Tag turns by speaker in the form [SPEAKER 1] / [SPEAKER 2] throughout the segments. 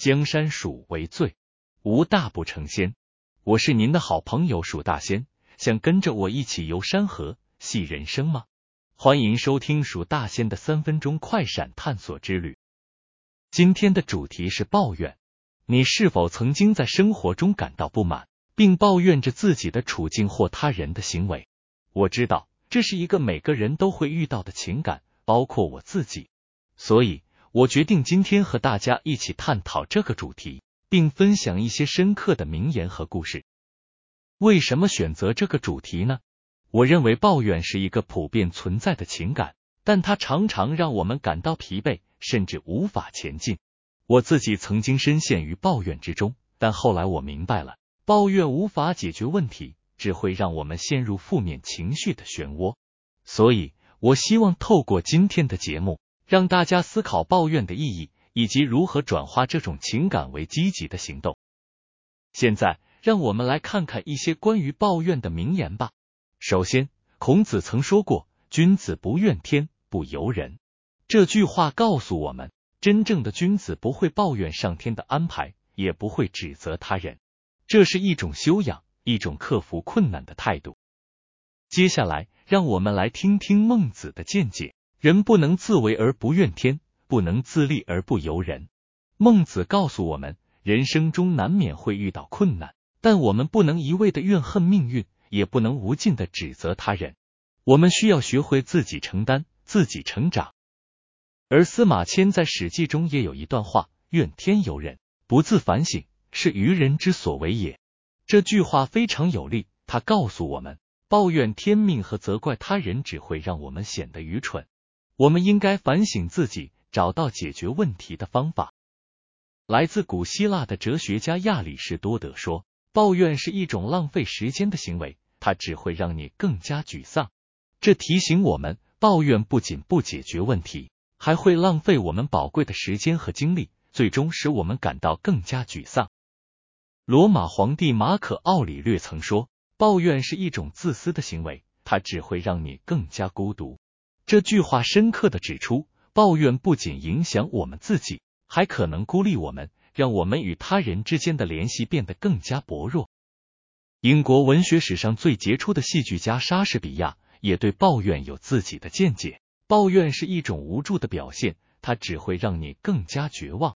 [SPEAKER 1] 江山属为最，无大不成仙。我是您的好朋友蜀大仙，想跟着我一起游山河、戏人生吗？欢迎收听蜀大仙的三分钟快闪探索之旅。今天的主题是抱怨。你是否曾经在生活中感到不满，并抱怨着自己的处境或他人的行为？我知道这是一个每个人都会遇到的情感，包括我自己。所以，我决定今天和大家一起探讨这个主题，并分享一些深刻的名言和故事。为什么选择这个主题呢？我认为抱怨是一个普遍存在的情感，但它常常让我们感到疲惫，甚至无法前进。我自己曾经深陷于抱怨之中，但后来我明白了，抱怨无法解决问题，只会让我们陷入负面情绪的漩涡。所以，我希望透过今天的节目。让大家思考抱怨的意义，以及如何转化这种情感为积极的行动。现在，让我们来看看一些关于抱怨的名言吧。首先，孔子曾说过：“君子不怨天，不尤人。”这句话告诉我们，真正的君子不会抱怨上天的安排，也不会指责他人。这是一种修养，一种克服困难的态度。接下来，让我们来听听孟子的见解。人不能自为而不怨天，不能自立而不由人。孟子告诉我们，人生中难免会遇到困难，但我们不能一味的怨恨命运，也不能无尽的指责他人。我们需要学会自己承担，自己成长。而司马迁在《史记》中也有一段话：“怨天尤人，不自反省，是愚人之所为也。”这句话非常有力，他告诉我们，抱怨天命和责怪他人只会让我们显得愚蠢。我们应该反省自己，找到解决问题的方法。来自古希腊的哲学家亚里士多德说：“抱怨是一种浪费时间的行为，它只会让你更加沮丧。”这提醒我们，抱怨不仅不解决问题，还会浪费我们宝贵的时间和精力，最终使我们感到更加沮丧。罗马皇帝马可·奥里略曾说：“抱怨是一种自私的行为，它只会让你更加孤独。”这句话深刻的指出，抱怨不仅影响我们自己，还可能孤立我们，让我们与他人之间的联系变得更加薄弱。英国文学史上最杰出的戏剧家莎士比亚也对抱怨有自己的见解：抱怨是一种无助的表现，它只会让你更加绝望。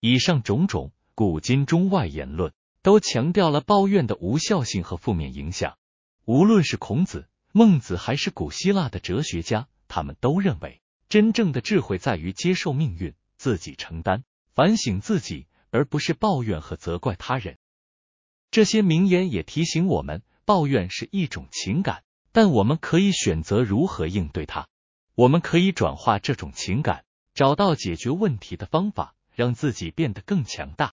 [SPEAKER 1] 以上种种古今中外言论都强调了抱怨的无效性和负面影响。无论是孔子。孟子还是古希腊的哲学家，他们都认为，真正的智慧在于接受命运，自己承担，反省自己，而不是抱怨和责怪他人。这些名言也提醒我们，抱怨是一种情感，但我们可以选择如何应对它。我们可以转化这种情感，找到解决问题的方法，让自己变得更强大。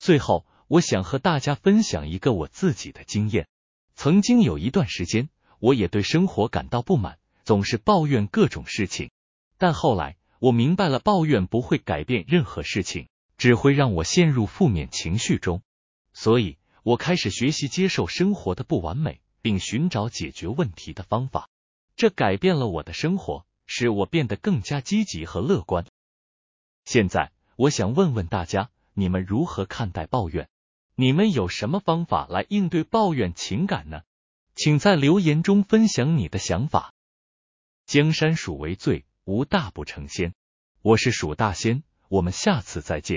[SPEAKER 1] 最后，我想和大家分享一个我自己的经验。曾经有一段时间。我也对生活感到不满，总是抱怨各种事情。但后来我明白了，抱怨不会改变任何事情，只会让我陷入负面情绪中。所以，我开始学习接受生活的不完美，并寻找解决问题的方法。这改变了我的生活，使我变得更加积极和乐观。现在，我想问问大家，你们如何看待抱怨？你们有什么方法来应对抱怨情感呢？请在留言中分享你的想法。江山属为最，无大不成仙。我是蜀大仙，我们下次再见。